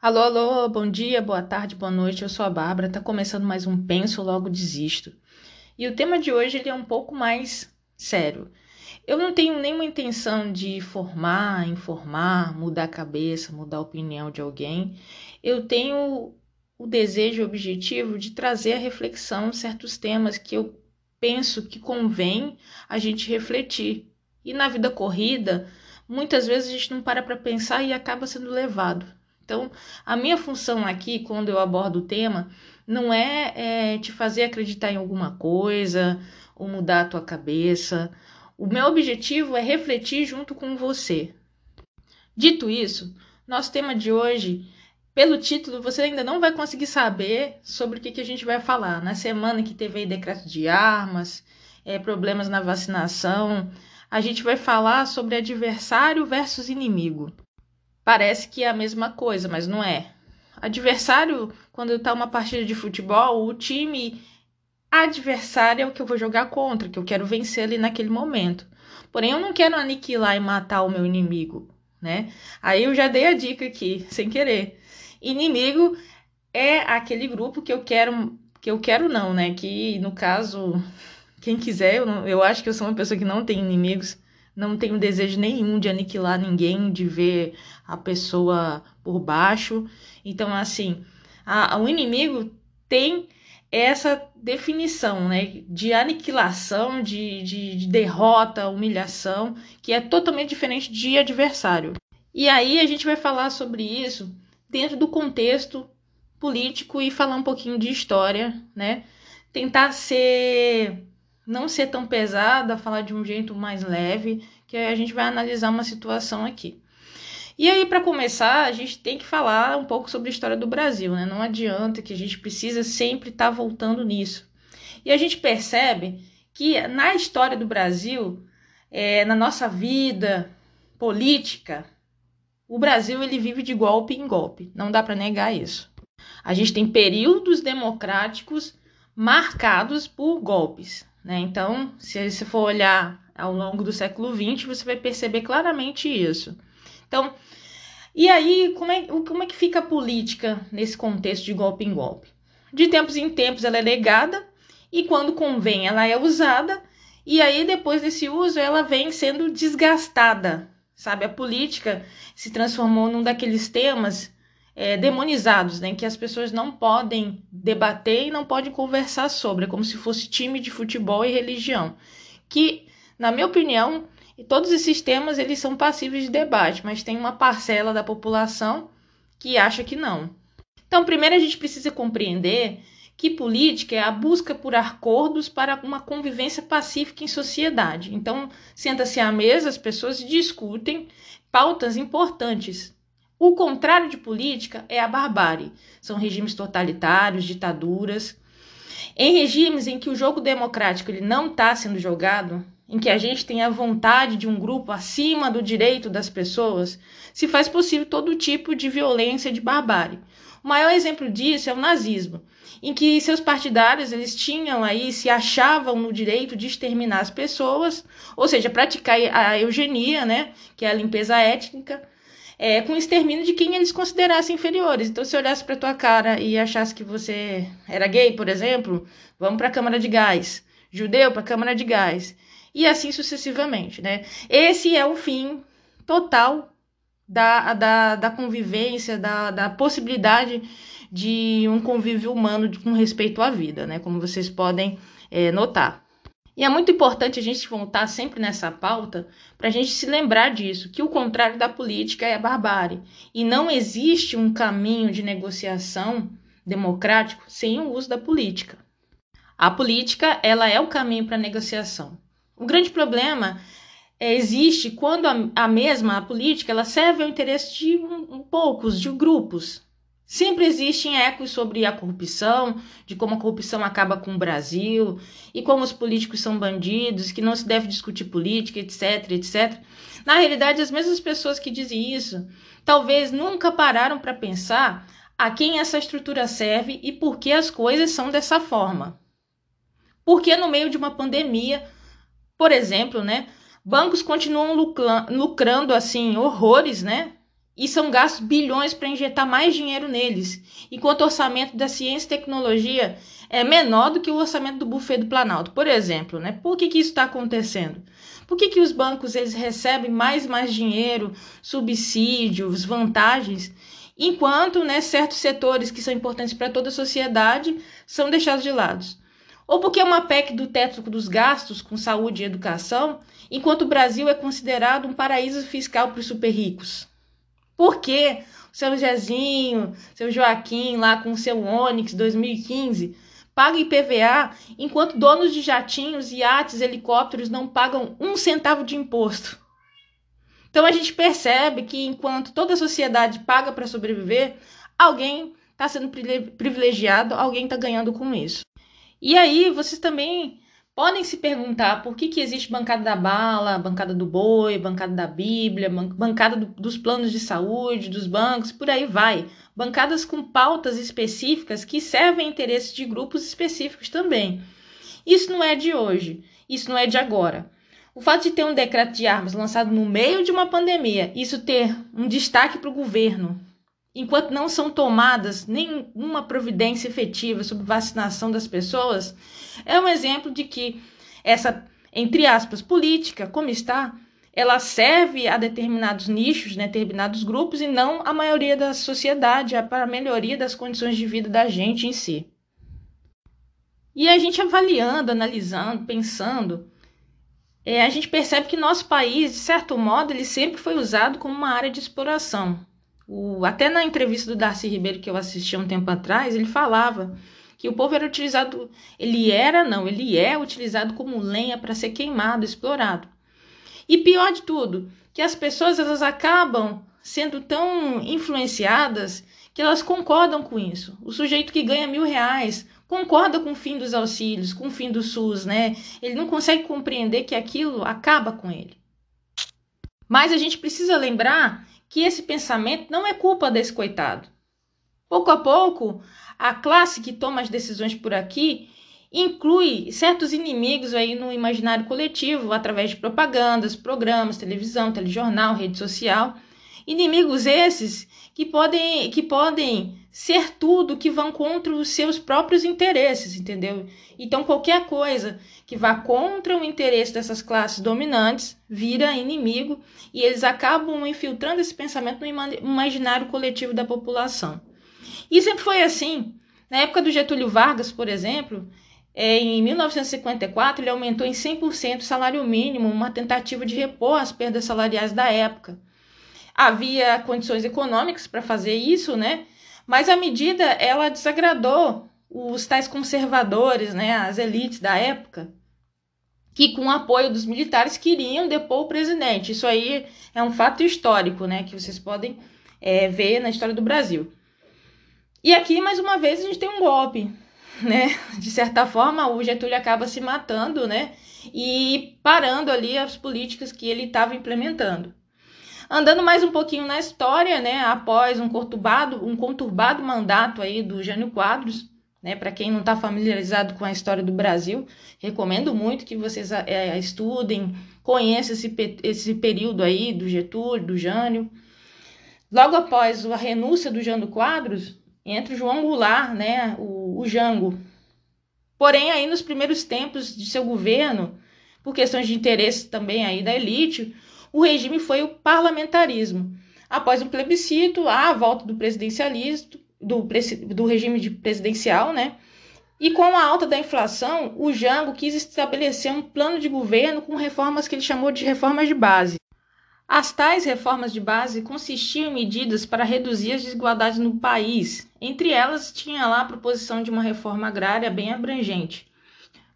Alô, alô, bom dia, boa tarde, boa noite. Eu sou a Bárbara. Tá começando mais um Penso Logo Desisto. E o tema de hoje ele é um pouco mais sério. Eu não tenho nenhuma intenção de formar, informar, mudar a cabeça, mudar a opinião de alguém. Eu tenho o desejo, o objetivo de trazer a reflexão certos temas que eu penso que convém a gente refletir. E na vida corrida, muitas vezes a gente não para para pensar e acaba sendo levado. Então, a minha função aqui, quando eu abordo o tema, não é, é te fazer acreditar em alguma coisa ou mudar a tua cabeça. O meu objetivo é refletir junto com você. Dito isso, nosso tema de hoje, pelo título, você ainda não vai conseguir saber sobre o que, que a gente vai falar. Na semana que teve aí decreto de armas, é, problemas na vacinação, a gente vai falar sobre adversário versus inimigo parece que é a mesma coisa, mas não é. Adversário, quando está uma partida de futebol, o time adversário é o que eu vou jogar contra, que eu quero vencer ali naquele momento. Porém, eu não quero aniquilar e matar o meu inimigo, né? Aí eu já dei a dica aqui, sem querer. Inimigo é aquele grupo que eu quero, que eu quero não, né? Que no caso, quem quiser, eu, não, eu acho que eu sou uma pessoa que não tem inimigos não tenho desejo nenhum de aniquilar ninguém, de ver a pessoa por baixo. Então, assim, a, a, o inimigo tem essa definição né, de aniquilação, de, de, de derrota, humilhação, que é totalmente diferente de adversário. E aí a gente vai falar sobre isso dentro do contexto político e falar um pouquinho de história, né? Tentar ser não ser tão pesada, falar de um jeito mais leve, que a gente vai analisar uma situação aqui. E aí, para começar, a gente tem que falar um pouco sobre a história do Brasil, né? Não adianta que a gente precisa sempre estar tá voltando nisso. E a gente percebe que na história do Brasil, é, na nossa vida política, o Brasil ele vive de golpe em golpe. Não dá para negar isso. A gente tem períodos democráticos marcados por golpes. Né? Então, se você for olhar ao longo do século XX, você vai perceber claramente isso. Então, e aí, como é, como é que fica a política nesse contexto de golpe em golpe? De tempos em tempos ela é legada e quando convém ela é usada, e aí depois desse uso ela vem sendo desgastada, sabe? A política se transformou num daqueles temas é, demonizados, né? Que as pessoas não podem debater e não podem conversar sobre, é como se fosse time de futebol e religião. Que, na minha opinião, todos esses temas eles são passíveis de debate, mas tem uma parcela da população que acha que não. Então, primeiro a gente precisa compreender que política é a busca por acordos para uma convivência pacífica em sociedade. Então, senta-se à mesa, as pessoas discutem pautas importantes o contrário de política é a barbárie. São regimes totalitários, ditaduras. Em regimes em que o jogo democrático ele não está sendo jogado, em que a gente tem a vontade de um grupo acima do direito das pessoas, se faz possível todo tipo de violência, de barbárie. O maior exemplo disso é o nazismo, em que seus partidários eles tinham aí se achavam no direito de exterminar as pessoas, ou seja, praticar a eugenia, né, que é a limpeza étnica, é, com o extermínio de quem eles considerassem inferiores. Então, se olhasse para tua cara e achasse que você era gay, por exemplo, vamos para a câmara de gás. Judeu para a câmara de gás. E assim sucessivamente, né? Esse é o fim total da, da, da convivência, da, da possibilidade de um convívio humano com respeito à vida, né? Como vocês podem é, notar. E é muito importante a gente voltar sempre nessa pauta para a gente se lembrar disso, que o contrário da política é a barbárie. E não existe um caminho de negociação democrático sem o uso da política. A política ela é o caminho para a negociação. O grande problema é, existe quando a, a, mesma a política ela serve ao interesse de um, um poucos, de grupos, Sempre existem ecos sobre a corrupção, de como a corrupção acaba com o Brasil e como os políticos são bandidos, que não se deve discutir política, etc, etc. Na realidade, as mesmas pessoas que dizem isso talvez nunca pararam para pensar a quem essa estrutura serve e por que as coisas são dessa forma. Porque no meio de uma pandemia, por exemplo, né, bancos continuam lucrando assim horrores, né? E são gastos bilhões para injetar mais dinheiro neles, enquanto o orçamento da ciência e tecnologia é menor do que o orçamento do buffet do Planalto, por exemplo. Né? Por que, que isso está acontecendo? Por que, que os bancos eles recebem mais e mais dinheiro, subsídios, vantagens, enquanto né, certos setores que são importantes para toda a sociedade são deixados de lado? Ou porque é uma PEC do teto dos gastos com saúde e educação, enquanto o Brasil é considerado um paraíso fiscal para os super ricos? Por que o seu Jezinho, seu Joaquim lá com o seu Onix 2015 paga IPVA, enquanto donos de jatinhos, iates, helicópteros não pagam um centavo de imposto? Então a gente percebe que enquanto toda a sociedade paga para sobreviver, alguém está sendo privilegiado, alguém está ganhando com isso. E aí vocês também podem se perguntar por que, que existe bancada da bala, bancada do boi, bancada da Bíblia, bancada do, dos planos de saúde, dos bancos, por aí vai. Bancadas com pautas específicas que servem a interesses de grupos específicos também. Isso não é de hoje, isso não é de agora. O fato de ter um decreto de armas lançado no meio de uma pandemia, isso ter um destaque para o governo, enquanto não são tomadas nenhuma providência efetiva sobre vacinação das pessoas, é um exemplo de que essa, entre aspas, política, como está, ela serve a determinados nichos, né, determinados grupos, e não a maioria da sociedade, para a melhoria das condições de vida da gente em si. E a gente avaliando, analisando, pensando, é, a gente percebe que nosso país, de certo modo, ele sempre foi usado como uma área de exploração. O, até na entrevista do Darcy Ribeiro que eu assisti há um tempo atrás, ele falava que o povo era utilizado, ele era, não, ele é utilizado como lenha para ser queimado, explorado. E pior de tudo, que as pessoas elas acabam sendo tão influenciadas que elas concordam com isso. O sujeito que ganha mil reais concorda com o fim dos auxílios, com o fim do SUS, né? Ele não consegue compreender que aquilo acaba com ele. Mas a gente precisa lembrar que esse pensamento não é culpa desse coitado. Pouco a pouco, a classe que toma as decisões por aqui inclui certos inimigos aí no imaginário coletivo através de propagandas, programas, televisão, telejornal, rede social. Inimigos esses que podem, que podem ser tudo que vão contra os seus próprios interesses, entendeu? Então, qualquer coisa que vá contra o interesse dessas classes dominantes vira inimigo e eles acabam infiltrando esse pensamento no imaginário coletivo da população. E sempre foi assim. Na época do Getúlio Vargas, por exemplo, é, em 1954, ele aumentou em 100% o salário mínimo, uma tentativa de repor as perdas salariais da época. Havia condições econômicas para fazer isso, né? Mas a medida ela desagradou os tais conservadores, né, as elites da época, que com o apoio dos militares queriam depor o presidente. Isso aí é um fato histórico, né, que vocês podem é, ver na história do Brasil. E aqui, mais uma vez, a gente tem um golpe, né? De certa forma, o Getúlio acaba se matando, né? E parando ali as políticas que ele estava implementando. Andando mais um pouquinho na história, né, após um conturbado, um conturbado mandato aí do Jânio Quadros, né, para quem não está familiarizado com a história do Brasil, recomendo muito que vocês é, estudem, conheçam esse, esse período aí do Getúlio, do Jânio. Logo após a renúncia do Jânio Quadros, entra o João Goulart, né, o, o Jango. Porém, aí nos primeiros tempos de seu governo, por questões de interesse também aí da elite, o regime foi o parlamentarismo. Após um plebiscito, há a volta do presidencialismo, do, do regime de presidencial, né? E com a alta da inflação, o Jango quis estabelecer um plano de governo com reformas que ele chamou de reformas de base. As tais reformas de base consistiam em medidas para reduzir as desigualdades no país. Entre elas, tinha lá a proposição de uma reforma agrária bem abrangente.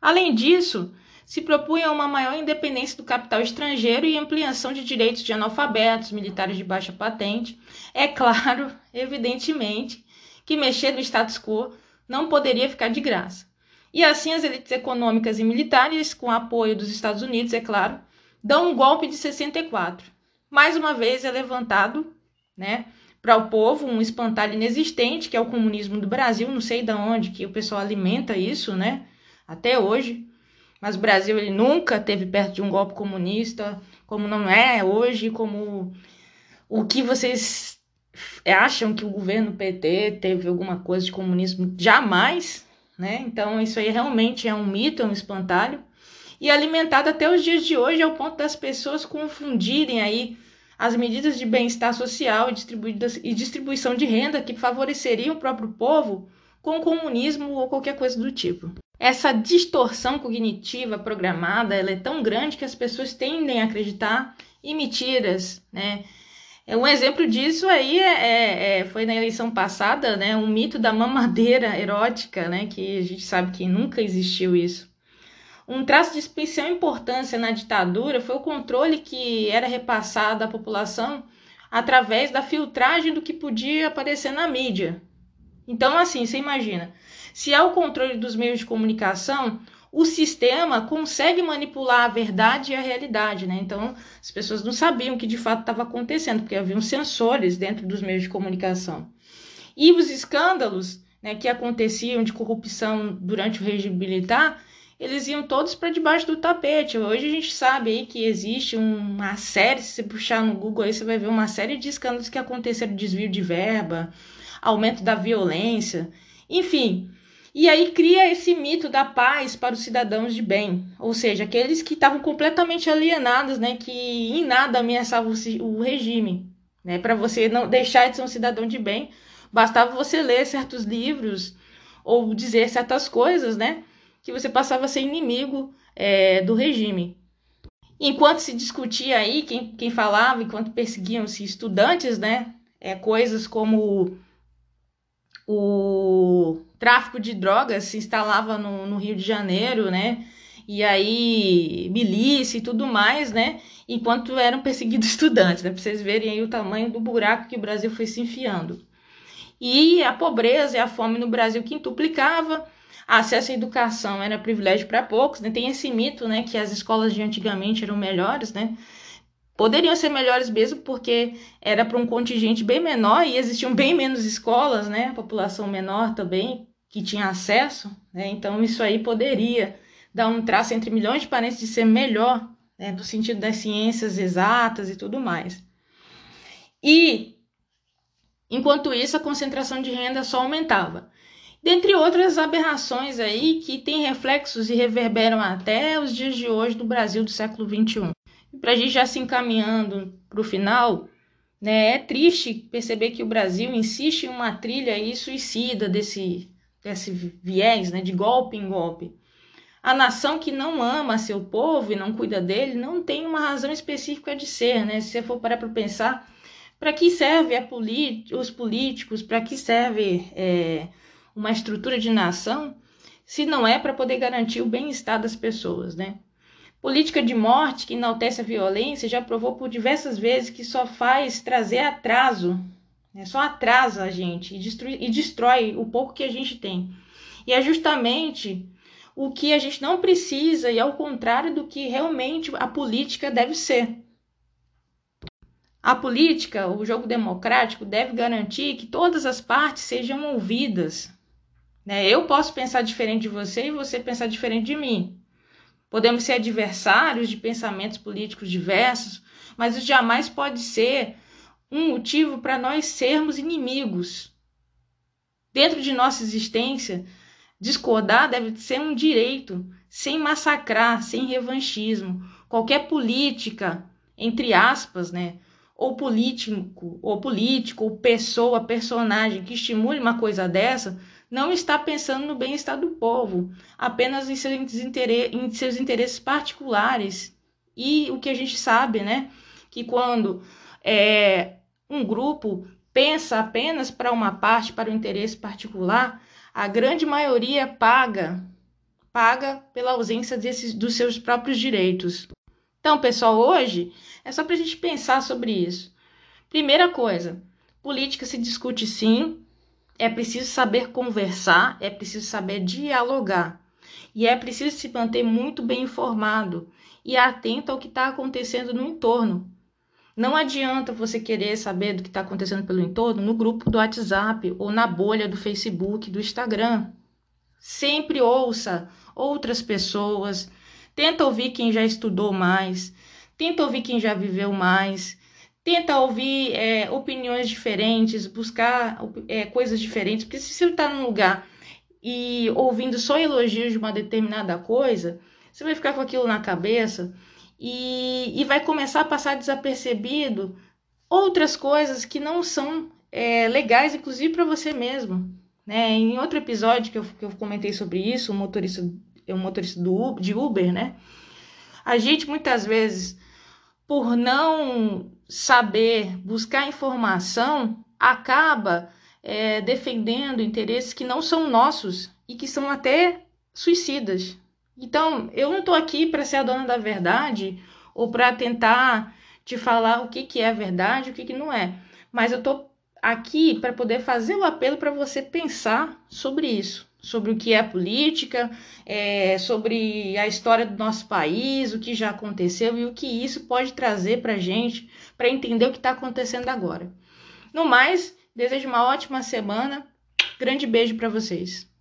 Além disso, se propunha uma maior independência do capital estrangeiro e ampliação de direitos de analfabetos, militares de baixa patente. É claro, evidentemente, que mexer no status quo não poderia ficar de graça. E assim as elites econômicas e militares, com apoio dos Estados Unidos, é claro, dão um golpe de 64. Mais uma vez é levantado, né, para o povo um espantalho inexistente, que é o comunismo do Brasil, não sei de onde que o pessoal alimenta isso, né, até hoje. Mas o Brasil ele nunca teve perto de um golpe comunista, como não é hoje, como o que vocês acham que o governo PT teve alguma coisa de comunismo? Jamais, né? Então isso aí realmente é um mito, é um espantalho e alimentado até os dias de hoje ao ponto das pessoas confundirem aí as medidas de bem-estar social e distribuição de renda que favoreceriam o próprio povo com o comunismo ou qualquer coisa do tipo. Essa distorção cognitiva programada ela é tão grande que as pessoas tendem a acreditar em mentiras, né? É, um exemplo disso aí é, é, é, foi na eleição passada, né? Um mito da mamadeira erótica, né? Que a gente sabe que nunca existiu isso. Um traço de especial importância na ditadura foi o controle que era repassado à população através da filtragem do que podia aparecer na mídia. Então, assim, você imagina, se há o controle dos meios de comunicação, o sistema consegue manipular a verdade e a realidade, né? Então, as pessoas não sabiam o que de fato estava acontecendo, porque haviam sensores dentro dos meios de comunicação. E os escândalos né, que aconteciam de corrupção durante o regime militar, eles iam todos para debaixo do tapete. Hoje a gente sabe aí que existe uma série, se você puxar no Google aí, você vai ver uma série de escândalos que aconteceram, desvio de verba, aumento da violência, enfim, e aí cria esse mito da paz para os cidadãos de bem, ou seja, aqueles que estavam completamente alienados, né, que em nada ameaçavam o regime, né, para você não deixar de ser um cidadão de bem, bastava você ler certos livros ou dizer certas coisas, né, que você passava a ser inimigo é, do regime. Enquanto se discutia aí, quem, quem falava, enquanto perseguiam-se estudantes, né, é, coisas como o tráfico de drogas se instalava no, no Rio de Janeiro, né? E aí, milícia e tudo mais, né? Enquanto eram perseguidos estudantes, né? Pra vocês verem aí o tamanho do buraco que o Brasil foi se enfiando. E a pobreza e a fome no Brasil quintuplicava, acesso à educação era privilégio para poucos, né? Tem esse mito, né, que as escolas de antigamente eram melhores, né? Poderiam ser melhores mesmo porque era para um contingente bem menor e existiam bem menos escolas, né? População menor também que tinha acesso, né? Então isso aí poderia dar um traço entre milhões de parentes de ser melhor, né? no sentido das ciências exatas e tudo mais. E enquanto isso a concentração de renda só aumentava. Dentre outras aberrações aí que têm reflexos e reverberam até os dias de hoje do Brasil do século XXI para a gente já se encaminhando para o final, né, é triste perceber que o Brasil insiste em uma trilha aí suicida desse, desse viés, né, de golpe em golpe. A nação que não ama seu povo e não cuida dele não tem uma razão específica de ser, né? Se você for parar para pensar, para que serve os políticos, para que serve é, uma estrutura de nação, se não é para poder garantir o bem-estar das pessoas, né? Política de morte que enaltece a violência já provou por diversas vezes que só faz trazer atraso, né? só atrasa a gente e destrói, e destrói o pouco que a gente tem. E é justamente o que a gente não precisa e ao contrário do que realmente a política deve ser. A política, o jogo democrático, deve garantir que todas as partes sejam ouvidas. Né? Eu posso pensar diferente de você e você pensar diferente de mim. Podemos ser adversários de pensamentos políticos diversos, mas isso jamais pode ser um motivo para nós sermos inimigos. Dentro de nossa existência, discordar deve ser um direito, sem massacrar, sem revanchismo. Qualquer política, entre aspas, né, ou político, ou político, ou pessoa, personagem que estimule uma coisa dessa, não está pensando no bem-estar do povo, apenas em seus, em seus interesses particulares. E o que a gente sabe, né? Que quando é, um grupo pensa apenas para uma parte, para o interesse particular, a grande maioria paga, paga pela ausência desses, dos seus próprios direitos. Então, pessoal, hoje é só para a gente pensar sobre isso. Primeira coisa, política se discute sim, é preciso saber conversar, é preciso saber dialogar. E é preciso se manter muito bem informado e atento ao que está acontecendo no entorno. Não adianta você querer saber do que está acontecendo pelo entorno no grupo do WhatsApp ou na bolha do Facebook, do Instagram. Sempre ouça outras pessoas, tenta ouvir quem já estudou mais, tenta ouvir quem já viveu mais, tenta ouvir é, opiniões diferentes, buscar é, coisas diferentes, porque se você está num lugar e ouvindo só elogios de uma determinada coisa, você vai ficar com aquilo na cabeça e, e vai começar a passar desapercebido outras coisas que não são é, legais, inclusive para você mesmo. Né? Em outro episódio que eu, que eu comentei sobre isso, o motorista, o motorista do, de Uber, né? A gente muitas vezes, por não saber buscar informação, acaba é, defendendo interesses que não são nossos e que são até suicidas. Então, eu não estou aqui para ser a dona da verdade ou para tentar te falar o que, que é verdade e o que, que não é. Mas eu estou aqui para poder fazer o apelo para você pensar sobre isso, sobre o que é política, é, sobre a história do nosso país, o que já aconteceu e o que isso pode trazer para a gente para entender o que está acontecendo agora. No mais, desejo uma ótima semana. Grande beijo para vocês.